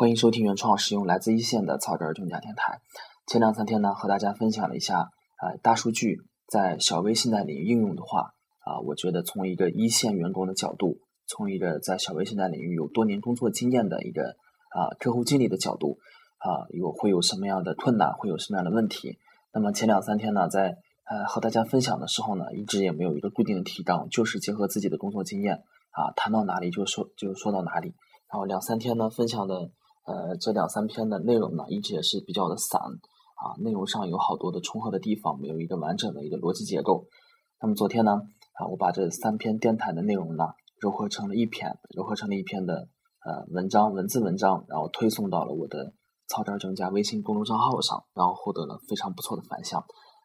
欢迎收听原创使用来自一线的草根儿中家电台。前两三天呢，和大家分享了一下，呃，大数据在小微信贷领域应用的话，啊，我觉得从一个一线员工的角度，从一个在小微信贷领域有多年工作经验的一个啊客户经理的角度，啊，有会有什么样的困难，会有什么样的问题？那么前两三天呢，在呃和大家分享的时候呢，一直也没有一个固定的提纲，就是结合自己的工作经验，啊，谈到哪里就说就说到哪里。然后两三天呢，分享的。呃，这两三篇的内容呢，一直也是比较的散啊，内容上有好多的重合的地方，没有一个完整的一个逻辑结构。那么昨天呢，啊，我把这三篇电台的内容呢，糅合成了一篇，糅合成了一篇的呃文章，文字文章，然后推送到了我的曹真正家微信公众账号上，然后获得了非常不错的反响。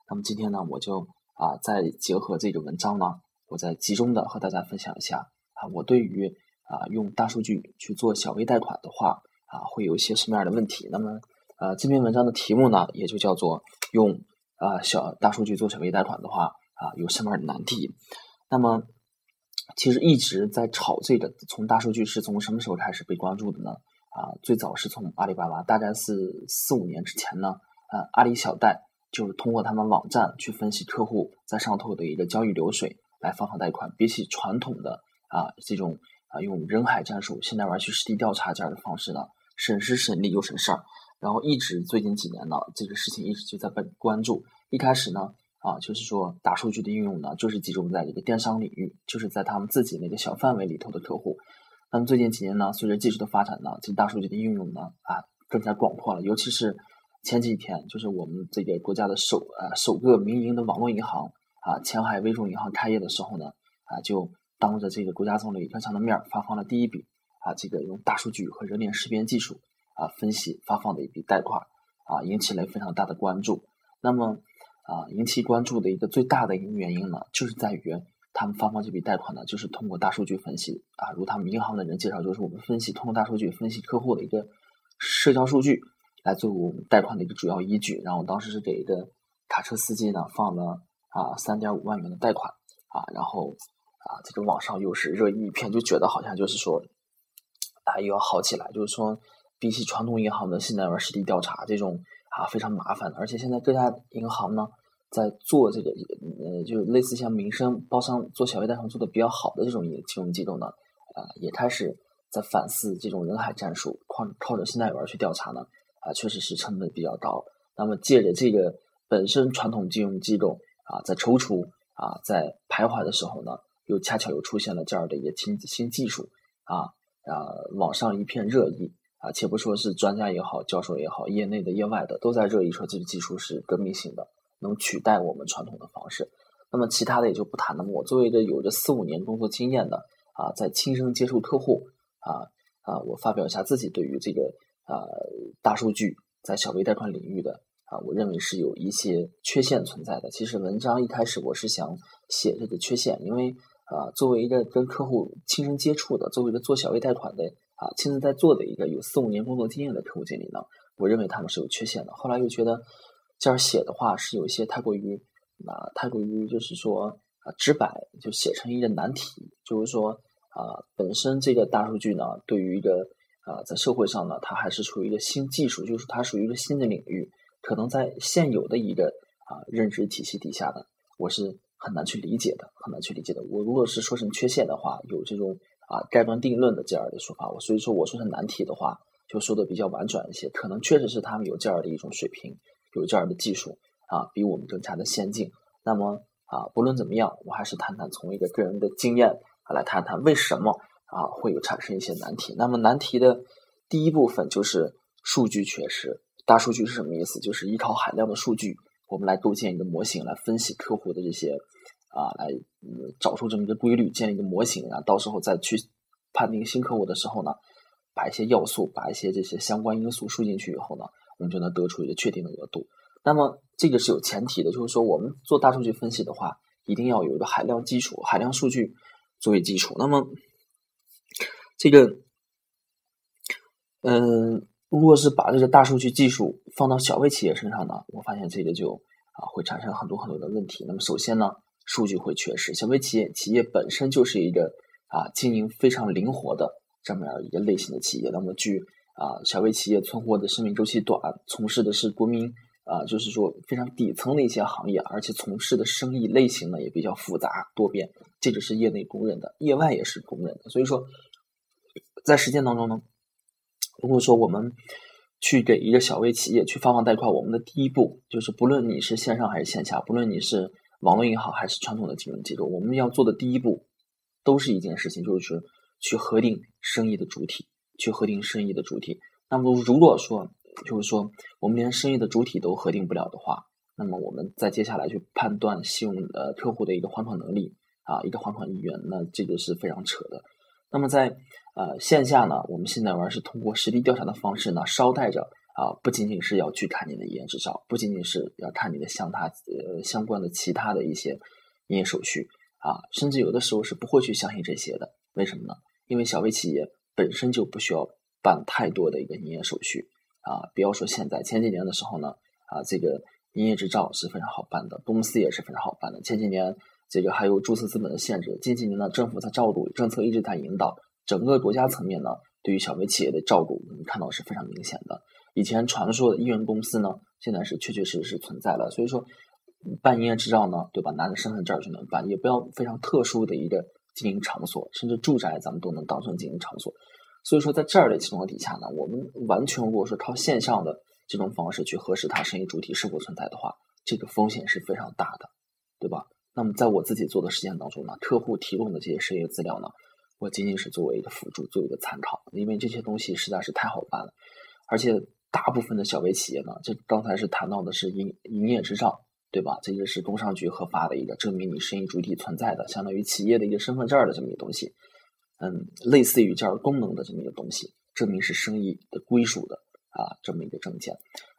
那么今天呢，我就啊，再结合这个文章呢，我再集中的和大家分享一下啊，我对于啊用大数据去做小微贷款的话。啊，会有一些什么样的问题？那么，呃，这篇文章的题目呢，也就叫做用啊小大数据做小微贷款的话啊，有什么样的难题？那么，其实一直在炒这个，从大数据是从什么时候开始被关注的呢？啊，最早是从阿里巴巴，大概是四五年之前呢，呃，阿里小贷就是通过他们网站去分析客户在上头的一个交易流水来发放贷款，比起传统的啊这种。啊，用人海战术，现在玩去实地调查这样的方式呢，省时省力又省事儿。然后一直最近几年呢，这个事情一直就在被关注。一开始呢，啊，就是说大数据的应用呢，就是集中在这个电商领域，就是在他们自己那个小范围里头的客户。那么最近几年呢，随着技术的发展呢，这大数据的应用呢，啊，更加广阔了。尤其是前几天，就是我们这个国家的首啊首个民营的网络银行啊，前海微众银行开业的时候呢，啊就。当着这个国家总理李克强的面儿发放了第一笔啊，这个用大数据和人脸识别技术啊分析发放的一笔贷款啊，引起了非常大的关注。那么啊，引起关注的一个最大的一个原因呢，就是在于他们发放这笔贷款呢，就是通过大数据分析啊，如他们银行的人介绍，就是我们分析通过大数据分析客户的一个社交数据来作为我们贷款的一个主要依据。然后当时是给一个卡车司机呢放了啊三点五万元的贷款啊，然后。啊，这个网上又是热议一片，就觉得好像就是说，啊，又要好起来。就是说，比起传统银行的信贷员实地调查这种啊非常麻烦的，而且现在各家银行呢，在做这个呃，就类似像民生包商做小微贷款做的比较好的这种金融机构呢，啊，也开始在反思这种人海战术，靠靠着信贷员去调查呢，啊，确实是成本比较高。那么借着这个本身传统金融机构啊在踌躇啊在徘徊的时候呢。又恰巧又出现了这样的一个新新技术啊啊，网上一片热议啊，且不说是专家也好，教授也好，业内的、业外的都在热议说这个技术是革命性的，能取代我们传统的方式。那么其他的也就不谈了。我作为一个有着四五年工作经验的啊，在亲身接触客户啊啊，我发表一下自己对于这个啊大数据在小微贷款领域的。啊，我认为是有一些缺陷存在的。其实文章一开始我是想写这个缺陷，因为啊，作为一个跟客户亲身接触的，作为一个做小微贷款的啊，亲自在做的一个有四五年工作经验的客户经理呢，我认为他们是有缺陷的。后来又觉得这样写的话是有一些太过于啊，太过于就是说啊直白，就写成一个难题。就是说啊，本身这个大数据呢，对于一个啊在社会上呢，它还是处于一个新技术，就是它属于一个新的领域。可能在现有的一个啊认知体系底下的，我是很难去理解的，很难去理解的。我如果是说成缺陷的话，有这种啊盖棺定论的这样的说法，我所以说我说成难题的话，就说的比较婉转一些。可能确实是他们有这样的一种水平，有这样的技术啊，比我们更加的先进。那么啊，不论怎么样，我还是谈谈从一个个人的经验啊来谈谈为什么啊会有产生一些难题。那么难题的第一部分就是数据缺失。大数据是什么意思？就是依靠海量的数据，我们来构建一个模型，来分析客户的这些啊，来找出这么一个规律，建立一个模型啊，到时候再去判定新客户的时候呢，把一些要素，把一些这些相关因素输进去以后呢，我们就能得出一个确定的额度。那么这个是有前提的，就是说我们做大数据分析的话，一定要有一个海量基础、海量数据作为基础。那么这个，嗯。如果是把这个大数据技术放到小微企业身上呢，我发现这个就啊会产生很多很多的问题。那么首先呢，数据会缺失。小微企业企业本身就是一个啊经营非常灵活的这么样一个类型的企业。那么据啊，小微企业存活的生命周期短，从事的是国民啊，就是说非常底层的一些行业，而且从事的生意类型呢也比较复杂多变，这个是业内公认的，业外也是公认的。所以说，在实践当中呢，如果说我们去给一个小微企业去发放贷款，我们的第一步就是，不论你是线上还是线下，不论你是网络银行还是传统的金融机构，我们要做的第一步都是一件事情，就是去核定生意的主体。去核定生意的主体。那么，如果说就是说我们连生意的主体都核定不了的话，那么我们再接下来去判断信用呃客户的一个还款能力啊，一个还款意愿，那这个是非常扯的。那么在呃线下呢，我们现在玩是通过实地调查的方式呢，捎带着啊，不仅仅是要去看你的营业执照，不仅仅是要看你的像他呃相关的其他的一些营业手续啊，甚至有的时候是不会去相信这些的。为什么呢？因为小微企业。本身就不需要办太多的一个营业手续啊，不要说现在，前几年的时候呢，啊，这个营业执照是非常好办的，公司也是非常好办的。前几年这个还有注册资本的限制，近几年呢，政府在照顾，政策一直在引导，整个国家层面呢，对于小微企业的照顾，我们看到是非常明显的。以前传说的艺人公司呢，现在是确确实实存在了。所以说，办营业执照呢，对吧？拿着身份证就能办，也不要非常特殊的一个。经营场所，甚至住宅，咱们都能当成经营场所。所以说，在这儿的情况底下呢，我们完全如果说靠线上的这种方式去核实它生意主体是否存在的话，这个风险是非常大的，对吧？那么在我自己做的实践当中呢，客户提供的这些商业资料呢，我仅仅是作为一个辅助，作为一个参考，因为这些东西实在是太好办了，而且大部分的小微企业呢，这刚才是谈到的是营营业执照。对吧？这个是工商局核发的一个证明你生意主体存在的，相当于企业的一个身份证的这么一个东西。嗯，类似于这样功能的这么一个东西，证明是生意的归属的啊，这么一个证件。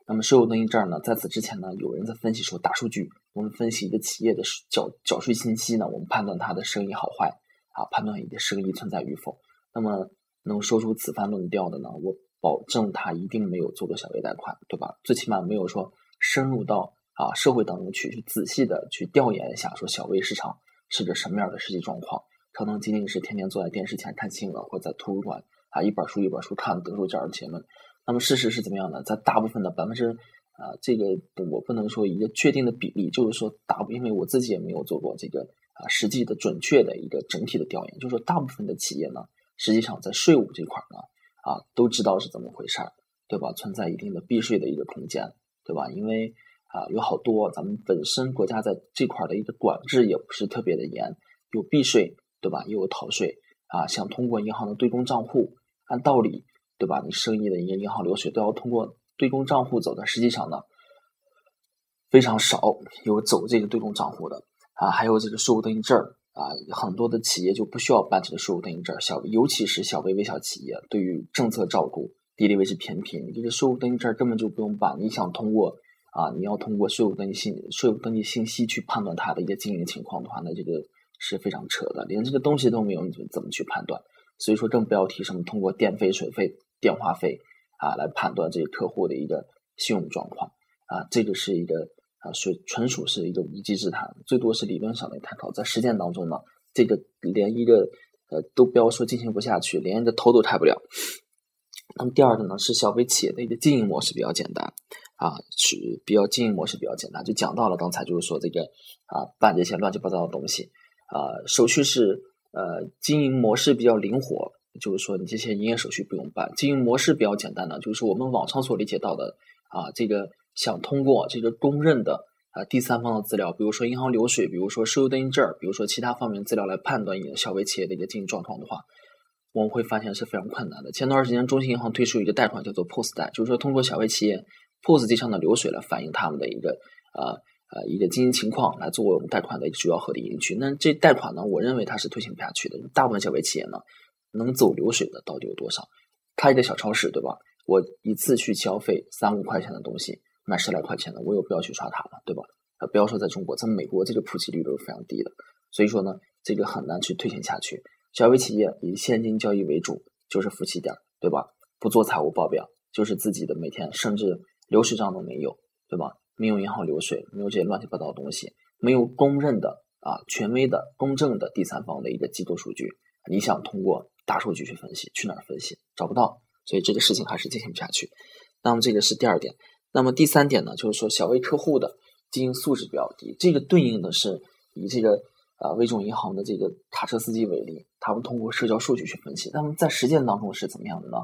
那么税务登记证呢，在此之前呢，有人在分析说，大数据，我们分析一个企业的缴缴税信息呢，我们判断它的生意好坏啊，判断一个生意存在与否。那么能说出此番论调的呢，我保证他一定没有做过小微贷款，对吧？最起码没有说深入到。啊，社会当中去去仔细的去调研一下，说小微市场是个什么样的实际状况？可能仅仅是天天坐在电视前看新闻，或者在图书馆啊一本书一本书看得出这样的结论。那么事实是怎么样的？在大部分的百分之啊，这个我不能说一个确定的比例，就是说大，因为我自己也没有做过这个啊实际的准确的一个整体的调研，就是说大部分的企业呢，实际上在税务这块呢啊都知道是怎么回事儿，对吧？存在一定的避税的一个空间，对吧？因为啊，有好多咱们本身国家在这块的一个管制也不是特别的严，有避税，对吧？又有逃税啊，想通过银行的对公账户，按道理，对吧？你生意的一个银行流水都要通过对公账户走的，实际上呢，非常少有走这个对公账户的啊。还有这个税务登记证啊，很多的企业就不需要办这个税务登记证小尤其是小微微小企业，对于政策照顾，地理位置偏僻，你这个税务登记证根本就不用办，你想通过。啊，你要通过税务登记信税务登记信息去判断它的一个经营情况的话，那这个是非常扯的，连这个东西都没有，你怎么去判断？所以说更不要提什么通过电费、水费、电话费啊来判断这个客户的一个信用状况啊，这个是一个啊，是纯属是一个无稽之谈，最多是理论上的探讨，在实践当中呢，这个连一个呃都不要说进行不下去，连一个头都抬不了。那么第二个呢，是小微企业的一个经营模式比较简单。啊，是比较经营模式比较简单，就讲到了刚才就是说这个啊办这些乱七八糟的东西啊，手续是呃经营模式比较灵活，就是说你这些营业手续不用办，经营模式比较简单的，就是我们网上所理解到的啊，这个想通过这个公认的啊第三方的资料，比如说银行流水，比如说收入登记证，比如说其他方面资料来判断你的小微企业的一个经营状况的话，我们会发现是非常困难的。前段时间中信银行推出一个贷款叫做 POS 贷，就是说通过小微企业。POS 机上的流水来反映他们的一个呃呃一个经营情况，来作为我们贷款的一个主要核定依据。那这贷款呢，我认为它是推行不下去的。大部分小微企业呢，能走流水的到底有多少？开一个小超市，对吧？我一次去消费三五块钱的东西，买十来块钱的，我有必要去刷卡吗？对吧？呃，不要说在中国，在美国这个普及率都是非常低的。所以说呢，这个很难去推行下去。小微企业以现金交易为主，就是夫妻点，对吧？不做财务报表，就是自己的每天，甚至。流水账都没有，对吧？没有银行流水，没有这些乱七八糟的东西，没有公认的啊、权威的、公正的第三方的一个机构数据。你想通过大数据去分析，去哪儿分析？找不到。所以这个事情还是进行不下去。那么这个是第二点。那么第三点呢，就是说小微客户的经营素质比较低，这个对应的是以这个呃微众银行的这个卡车司机为例，他们通过社交数据去分析，那么在实践当中是怎么样的呢？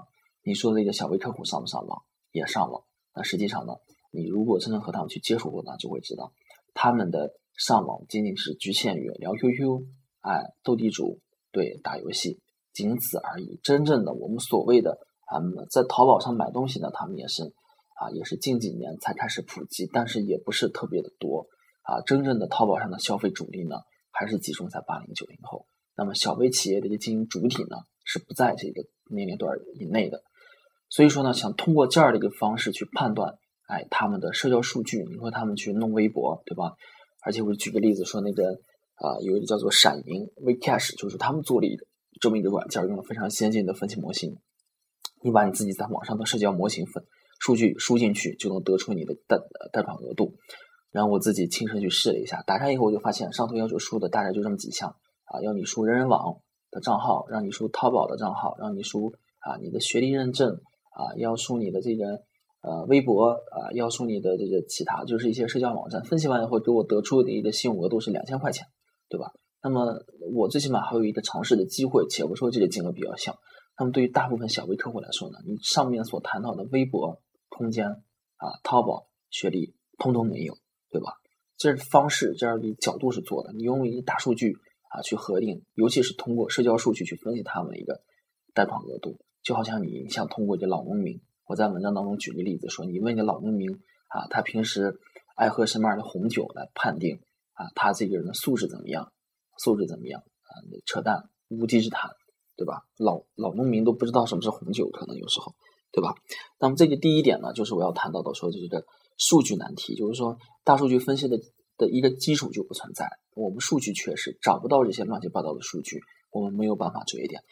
你说这个小微客户上不上网？也上网。那实际上呢，你如果真正和他们去接触过呢，就会知道他们的上网仅仅是局限于聊 QQ，哎，斗地主，对，打游戏，仅此而已。真正的我们所谓的啊，在淘宝上买东西呢，他们也是。啊，也是近几年才开始普及，但是也不是特别的多啊。真正的淘宝上的消费主力呢，还是集中在八零九零后。那么小微企业的一个经营主体呢，是不在这个年龄段以内的。所以说呢，想通过这样的一个方式去判断，哎，他们的社交数据，你说他们去弄微博，对吧？而且我举个例子说，那个啊，有一个叫做闪银 WeCash，就是他们做了一个这么一个软件，用了非常先进的分析模型。你把你自己在网上的社交模型分。数据输进去就能得出你的贷贷款额度，然后我自己亲身去试了一下，打开以后我就发现上头要求输的大概就这么几项啊，要你输人人网的账号，让你输淘宝的账号，让你输啊你的学历认证啊，要输你的这个呃微博啊，要输你的这个其他，就是一些社交网站。分析完以后给我得出的一个信用额度是两千块钱，对吧？那么我最起码还有一个尝试的机会，且不说这个金额比较小。那么对于大部分小微客户来说呢，你上面所谈到的微博。空间啊，淘宝学历通通没有，对吧？这方式这样的角度是做的，你用一个大数据啊去核定，尤其是通过社交数据去分析他们一个贷款额度，就好像你像通过一个老农民，我在文章当中举个例子说，你问一个老农民啊，他平时爱喝什么样的红酒来判定啊，他这个人的素质怎么样？素质怎么样？啊，扯淡，无稽之谈，对吧？老老农民都不知道什么是红酒，可能有时候。对吧？那么这个第一点呢，就是我要谈到的，说这个数据难题，就是说大数据分析的的一个基础就不存在，我们数据缺失，找不到这些乱七八糟的数据，我们没有办法追点。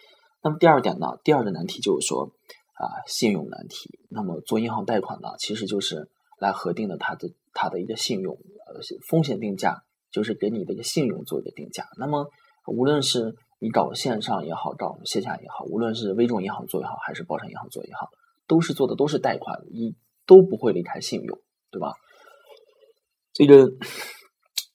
那么第二点呢，第二个难题就是说啊，信用难题。那么做银行贷款呢，其实就是来核定的它的它的一个信用呃风险定价，就是给你的一个信用做一个定价。那么无论是你搞线上也好，搞线下也好，无论是微众银行做也好，还是包商银行做也好。都是做的都是贷款，你都不会离开信用，对吧？这个，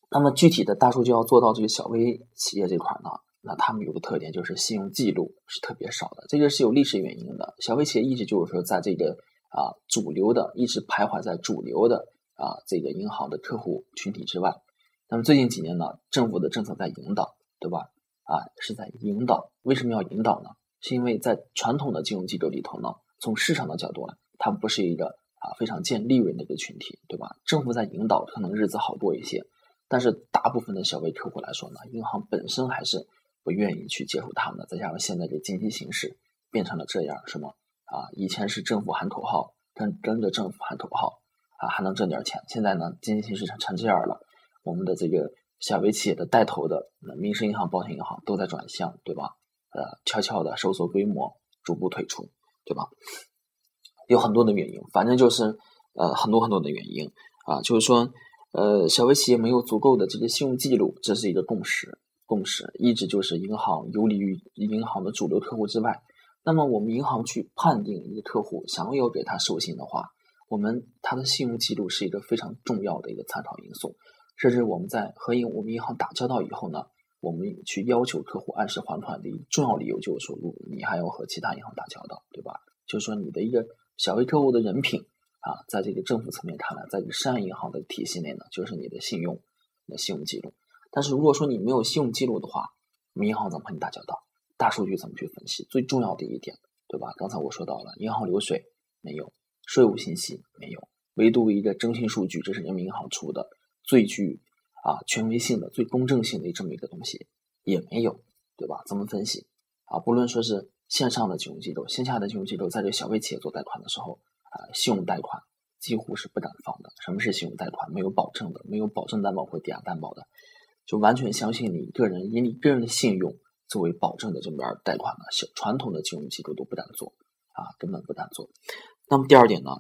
那么具体的大数据要做到这个小微企业这块呢，那他们有个特点就是信用记录是特别少的，这个是有历史原因的。小微企业一直就是说在这个啊主流的，一直徘徊在主流的啊这个银行的客户群体之外。那么最近几年呢，政府的政策在引导，对吧？啊是在引导，为什么要引导呢？是因为在传统的金融机构里头呢。从市场的角度呢，它不是一个啊非常见利润的一个群体，对吧？政府在引导，可能日子好过一些。但是大部分的小微客户来说呢，银行本身还是不愿意去接受他们的。再加上现在这经济形势变成了这样，是吗？啊，以前是政府喊口号，跟跟着政府喊口号啊，还能挣点钱。现在呢，经济形势成成这样了，我们的这个小微企业的带头的那民生银行、保险银行都在转向，对吧？呃，悄悄的收缩规模，逐步退出。对吧？有很多的原因，反正就是呃很多很多的原因啊，就是说呃小微企业没有足够的这个信用记录，这是一个共识，共识一直就是银行游离于银行的主流客户之外。那么我们银行去判定一个客户想要给他授信的话，我们他的信用记录是一个非常重要的一个参考因素，甚至我们在和银我们银行打交道以后呢。我们去要求客户按时还款的一个重要理由就是说，你还要和其他银行打交道，对吧？就是说你的一个小微客户的人品啊，在这个政府层面看来，在这个商业银行的体系内呢，就是你的信用、你的信用记录。但是如果说你没有信用记录的话，我们银行怎么和你打交道？大数据怎么去分析？最重要的一点，对吧？刚才我说到了，银行流水没有，税务信息没有，唯独一个征信数据，这是人民银行出的最具。啊，权威性的、最公正性的这么一个东西也没有，对吧？怎么分析？啊，不论说是线上的金融机构、线下的金融机构，在这小微企业做贷款的时候，啊，信用贷款几乎是不敢放的。什么是信用贷款？没有保证的，没有保证担保或抵押担保的，就完全相信你个人，以你个人的信用作为保证的这么边贷款呢？小传统的金融机构都不敢做，啊，根本不敢做。那么第二点呢，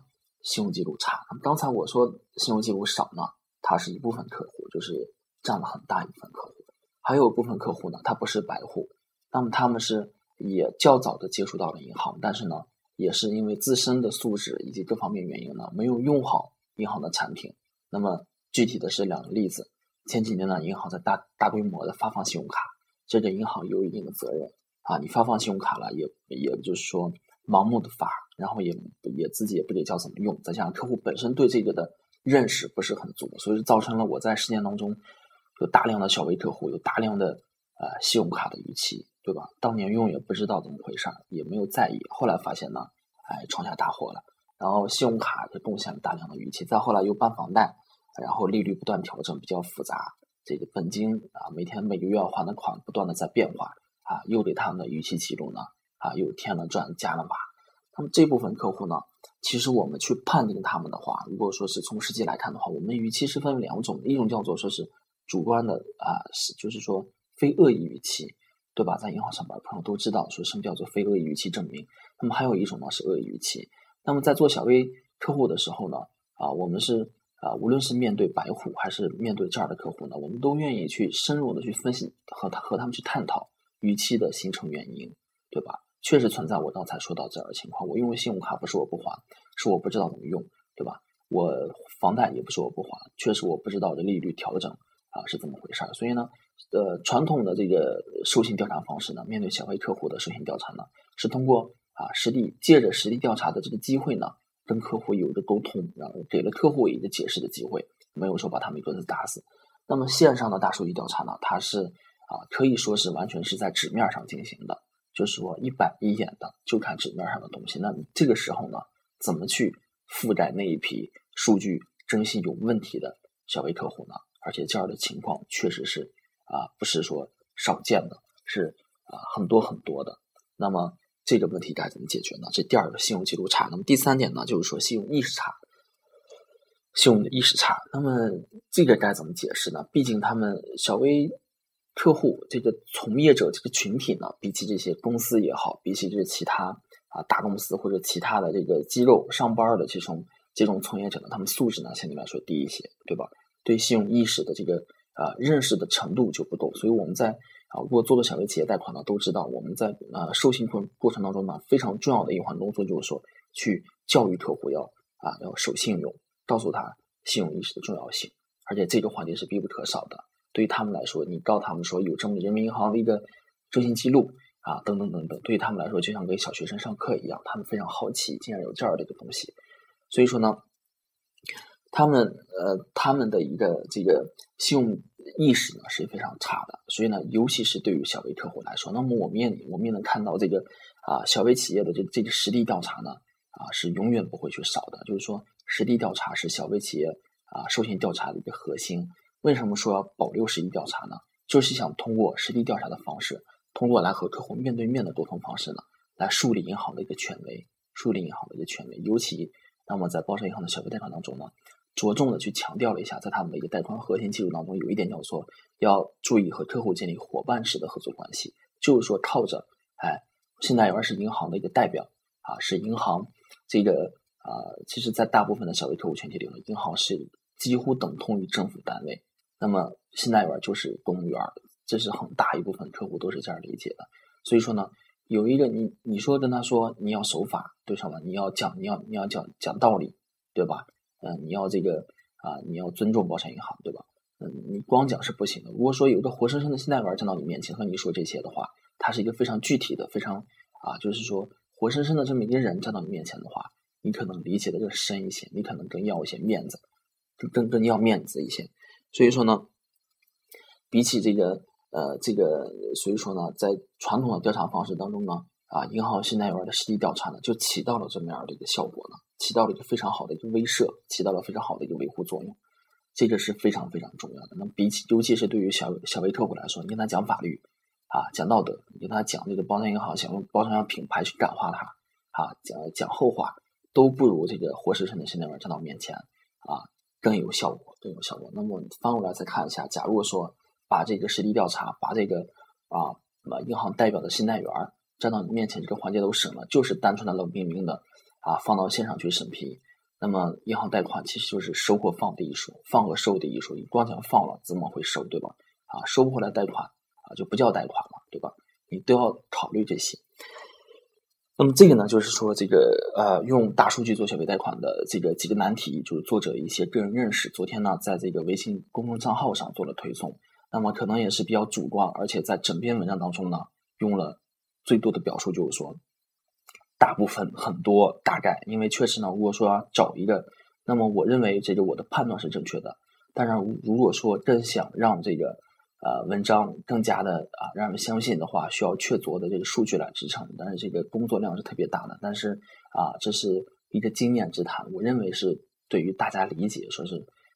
信用记录差。刚才我说信用记录少呢。它是一部分客户，就是占了很大一部分客户，还有部分客户呢，他不是白户，那么他们是也较早的接触到了银行，但是呢，也是因为自身的素质以及各方面原因呢，没有用好银行的产品。那么具体的是两个例子。前几年呢，银行在大大规模的发放信用卡，这个银行有一定的责任啊。你发放信用卡了，也也就是说盲目的发，然后也也自己也不得教怎么用，再加上客户本身对这个的认识不是很足，所以造成了我在实践当中有大量的小微客户，有大量的呃信用卡的逾期，对吧？当年用也不知道怎么回事，也没有在意，后来发现呢，哎，闯下大祸了。然后信用卡就贡献了大量的逾期，再后来又办房贷。然后利率不断调整，比较复杂。这个本金啊，每天每个月要还的款不断的在变化啊，又给他们的逾期记录呢啊，又添了砖加了瓦。那么这部分客户呢，其实我们去判定他们的话，如果说是从实际来看的话，我们逾期是分为两种，一种叫做说是主观的啊，是就是说非恶意逾期，对吧？在银行上班的朋友都知道说什么叫做非恶意逾期证明。那么还有一种呢是恶意逾期。那么在做小微客户的时候呢，啊，我们是。啊，无论是面对白虎还是面对这样的客户呢，我们都愿意去深入的去分析和他和他们去探讨逾期的形成原因，对吧？确实存在我刚才说到这样的情况，我因为信用卡不是我不还，是我不知道怎么用，对吧？我房贷也不是我不还，确实我不知道这利率调整啊是怎么回事儿。所以呢，呃，传统的这个授信调查方式呢，面对小微客户的授信调查呢，是通过啊实地借着实地调查的这个机会呢。跟客户有一个沟通，然后给了客户一个解释的机会，没有说把他们一棍子打死。那么线上的大数据调查呢，它是啊可以说是完全是在纸面上进行的，就是说一板一眼的就看纸面上的东西。那这个时候呢，怎么去覆盖那一批数据征信有问题的小微客户呢？而且这样的情况确实是啊不是说少见的，是啊很多很多的。那么。这个问题该怎么解决呢？这第二个信用记录差。那么第三点呢，就是说信用意识差，信用的意识差。那么这个该怎么解释呢？毕竟他们小微客户这个从业者这个群体呢，比起这些公司也好，比起这其他啊大公司或者其他的这个机构上班的这种这种从业者呢，他们素质呢相对来说低一些，对吧？对信用意识的这个啊认识的程度就不够，所以我们在。啊，如果做的小微企业贷款呢，都知道我们在啊授信过过程当中呢，非常重要的一环工作就是说，去教育客户要啊要守信用，告诉他信用意识的重要性，而且这个环节是必不可少的。对于他们来说，你告他们说有这么人民银行的一个征信记录啊，等等等等，对于他们来说就像给小学生上课一样，他们非常好奇，竟然有这样的一个东西。所以说呢，他们呃他们的一个这个信用。意识呢是非常差的，所以呢，尤其是对于小微客户来说，那么我们也我们也能看到这个啊，小微企业的这这个实地调查呢啊是永远不会去少的。就是说，实地调查是小微企业啊授信调查的一个核心。为什么说要保留实地调查呢？就是想通过实地调查的方式，通过来和客户面对面的沟通方式呢，来树立银行的一个权威，树立银行的一个权威。尤其那么在包商银行的小微贷款当中呢。着重的去强调了一下，在他们的一个贷款核心技术当中，有一点叫做要注意和客户建立伙伴式的合作关系，就是说靠着，哎，信贷员是银行的一个代表啊，是银行这个啊，其实，在大部分的小微客户群体里呢，银行是几乎等同于政府单位，那么信贷员就是公务员，这是很大一部分客户都是这样理解的。所以说呢，有一个你你说跟他说你要守法，对上了，你要讲你要你要讲讲道理，对吧？嗯，你要这个啊，你要尊重保险银行，对吧？嗯，你光讲是不行的。如果说有一个活生生的信贷员站到你面前和你说这些的话，他是一个非常具体的、非常啊，就是说活生生的这么一个人站到你面前的话，你可能理解的更深一些，你可能更要一些面子，更更要面子一些。所以说呢，比起这个呃这个，所以说呢，在传统的调查方式当中呢。啊，银行信贷员的实地调查呢，就起到了这么样的一个效果呢，起到了一个非常好的一个威慑，起到了非常好的一个维护作用，这个是非常非常重要的。那比起，尤其是对于小小微客户来说，你跟他讲法律啊，讲道德，你跟他讲这个包商银行想用包商银行品牌去感化他啊，讲讲后话，都不如这个活生生的信贷员站到面前啊更有效果，更有效果。那么翻过来再看一下，假如说把这个实地调查，把这个啊什么银行代表的信贷员。站到你面前，这个环节都省了，就是单纯的冷冰冰的啊，放到线上去审批。那么银行贷款其实就是收或放的艺术，放和收的艺术。你光想放了，怎么会收，对吧？啊，收不回来贷款啊，就不叫贷款了，对吧？你都要考虑这些。那么这个呢，就是说这个呃，用大数据做小微贷款的这个几个难题，就是作者一些个人认识。昨天呢，在这个微信公众账号上做了推送。那么可能也是比较主观，而且在整篇文章当中呢，用了最多的表述，就是说大部分、很多、大概。因为确实呢，如果说要找一个，那么我认为这个我的判断是正确的。当然，如果说更想让这个。呃，文章更加的啊，让人相信的话，需要确凿的这个数据来支撑，但是这个工作量是特别大的。但是啊，这是一个经验之谈，我认为是对于大家理解，说是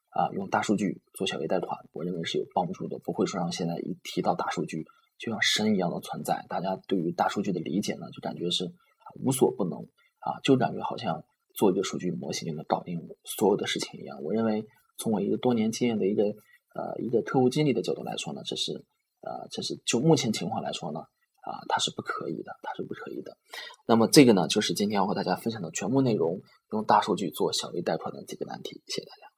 啊，用大数据做小微贷款，我认为是有帮助的，不会说让现在一提到大数据就像神一样的存在。大家对于大数据的理解呢，就感觉是无所不能啊，就感觉好像做一个数据模型就能搞定所有的事情一样。我认为从我一个多年经验的一个。呃，一个客户经理的角度来说呢，这是呃，这是就目前情况来说呢，啊，它是不可以的，它是不可以的。那么这个呢，就是今天要和大家分享的全部内容，用大数据做小微贷款的几个难题。谢谢大家。